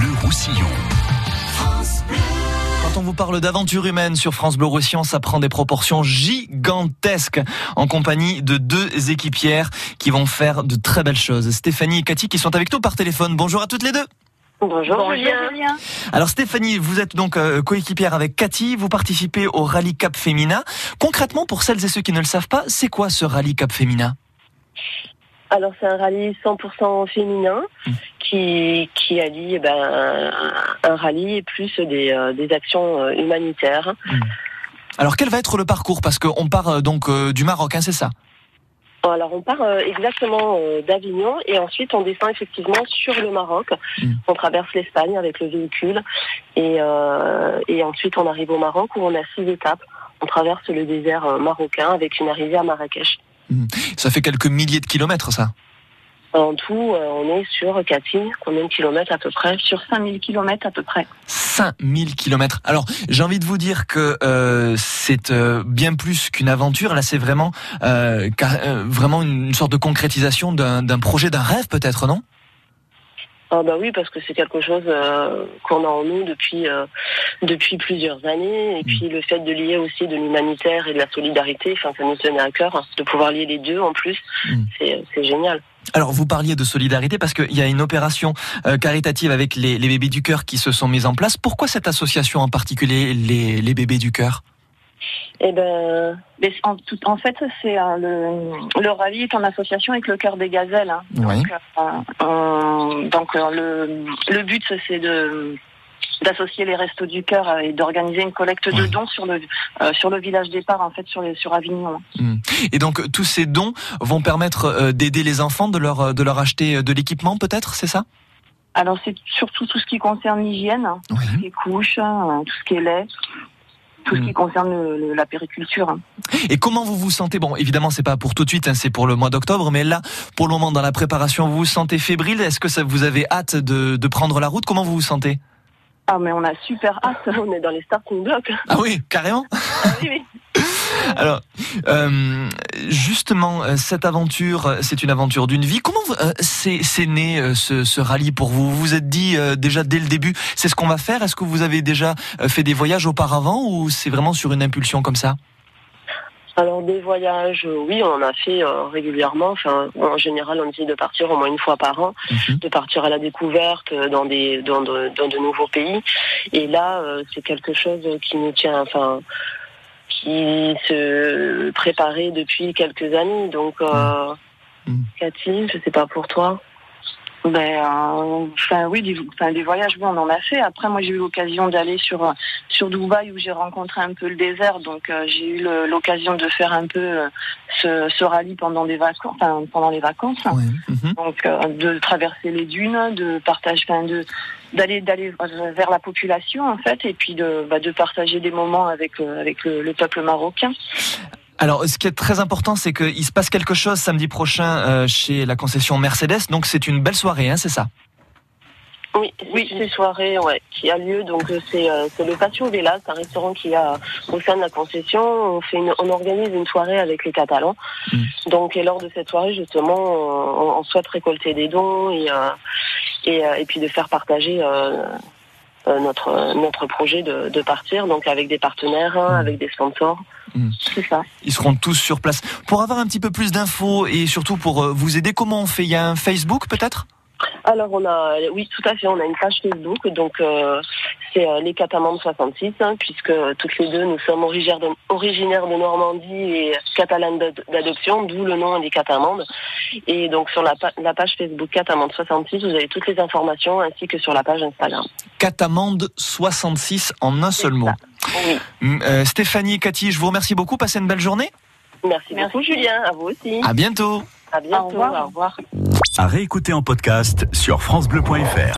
Bleu Roussillon. Quand on vous parle d'aventure humaine sur France Bleu Roussillon, ça prend des proportions gigantesques en compagnie de deux équipières qui vont faire de très belles choses. Stéphanie et Cathy qui sont avec nous par téléphone. Bonjour à toutes les deux. Bonjour, Julien. Alors Stéphanie, vous êtes donc euh, coéquipière avec Cathy, vous participez au Rallye Cap Féminin. Concrètement, pour celles et ceux qui ne le savent pas, c'est quoi ce Rallye Cap Féminin Alors c'est un rallye 100% féminin Mm. qui, qui allie eh ben, un, un rallye et plus des, euh, des actions euh, humanitaires. Alors quel va être le parcours? Parce qu'on part euh, donc du Maroc, hein, c'est ça? Alors on part exactement d'Avignon et ensuite on descend effectivement sur le Maroc. Mm. On traverse l'Espagne avec le véhicule et, euh, et ensuite on arrive au Maroc où on a six étapes. On traverse le désert marocain avec une arrivée à Marrakech. Ça fait quelques milliers de kilomètres, ça. En tout, euh, on est sur Cathy, combien de kilomètres à peu près sur 5000 km à peu près. 5000 kilomètres. Alors, j'ai envie de vous dire que euh, c'est euh, bien plus qu'une aventure. Là, c'est vraiment, euh, euh, vraiment une sorte de concrétisation d'un d'un projet, d'un rêve, peut-être, non? Ah bah oui, parce que c'est quelque chose euh, qu'on a en nous depuis euh, depuis plusieurs années. Et puis le fait de lier aussi de l'humanitaire et de la solidarité, enfin ça nous tenait à cœur hein, de pouvoir lier les deux en plus. Mm. C'est c'est génial. Alors, vous parliez de solidarité parce qu'il y a une opération euh, caritative avec les, les bébés du cœur qui se sont mises en place. Pourquoi cette association en particulier, les, les bébés du cœur? Et ben Mais en, tout, en fait, c'est euh, le, le rallye est en association avec le cœur des gazelles. hein. Oui. Donc, euh, donc euh, le, le but, c'est de d'associer les restos du cœur et d'organiser une collecte de dons sur le euh, sur le village départ en fait sur les, sur Avignon. Et donc, tous ces dons vont permettre euh, d'aider les enfants, de leur, de leur acheter de l'équipement, peut-être, c'est ça? Alors c'est surtout tout ce qui concerne l'hygiène, hein, tout ce qui est couches, hein, tout ce qui est lait, tout ce Mm. qui concerne le- le- la périculture. Et comment vous vous sentez? Bon, évidemment, c'est pas pour tout de suite, hein, c'est pour le mois d'octobre, mais là, pour le moment, dans la préparation, vous vous sentez fébrile? Est-ce que ça, vous avez hâte de, de prendre la route? Comment vous vous sentez? Ah mais on a super hâte. on est dans les starting blocks. Ah oui, carrément? Ah oui, oui. Alors, euh, justement, euh, cette aventure, euh, c'est une aventure d'une vie. Comment euh, c'est c'est né euh, ce, ce rallye pour vous? Vous vous êtes dit déjà dès le début, c'est ce qu'on va faire? Est-ce que vous avez déjà fait des voyages auparavant ou c'est vraiment sur une impulsion comme ça? Alors des voyages, oui, on en a fait euh, régulièrement. Enfin, en général, on essaie de partir au moins une fois par an. Mhm. de partir à la découverte dans des dans de, dans de nouveaux pays et là euh, c'est quelque chose qui nous tient enfin qui se préparait depuis quelques années donc euh, Mm. Cathy je sais pas pour toi Ben, euh, enfin oui, des, des voyages, oui, on en a fait. Après, moi, j'ai eu l'occasion d'aller sur sur Dubaï où j'ai rencontré un peu le désert, donc euh, j'ai eu l'occasion de faire un peu euh, ce, ce rallye pendant des vacances, enfin, pendant les vacances. Oui. Mhm. Donc, de traverser les dunes, de partager, enfin, de d'aller d'aller vers la population en fait, et puis de bah, de partager des moments avec avec le, le peuple marocain. Alors, ce qui est très important, c'est qu'il se passe quelque chose samedi prochain euh, chez la concession Mercedes. Donc, c'est une belle soirée, hein, c'est ça? Oui oui c'est une soirée ouais qui a lieu. Donc euh, c'est euh, c'est le patio Vela c'est un restaurant qui a au sein de la concession on fait une, on organise une soirée avec les Catalans. Mm. donc et lors de cette soirée justement on, on souhaite récolter des dons et euh, et, euh, et puis de faire partager notre notre projet de, de partir donc avec des partenaires hein, avec des sponsors C'est ça. Ils seront tous sur place. Pour avoir un petit peu plus d'infos et surtout pour euh, vous aider, comment on fait? Il y a un Facebook peut-être? Alors on a oui tout à fait. On a une page Facebook. Donc euh, c'est euh, les Catamandes 66 hein, puisque toutes les deux nous sommes originaires de, originaires de Normandie et catalanes d'ad- d'adoption d'où le nom des Catamandes et donc sur la, pa- la page Facebook Catamandes 66 vous avez toutes les informations ainsi que sur la page Instagram. Catamande 66 en un seul mot. Oui. Euh, Stéphanie et Cathy, je vous remercie beaucoup. Passez une belle journée. Merci, Merci. beaucoup Julien, à vous aussi. À bientôt. À bientôt. Au revoir. Au revoir. À réécouter en podcast sur FranceBleu.fr.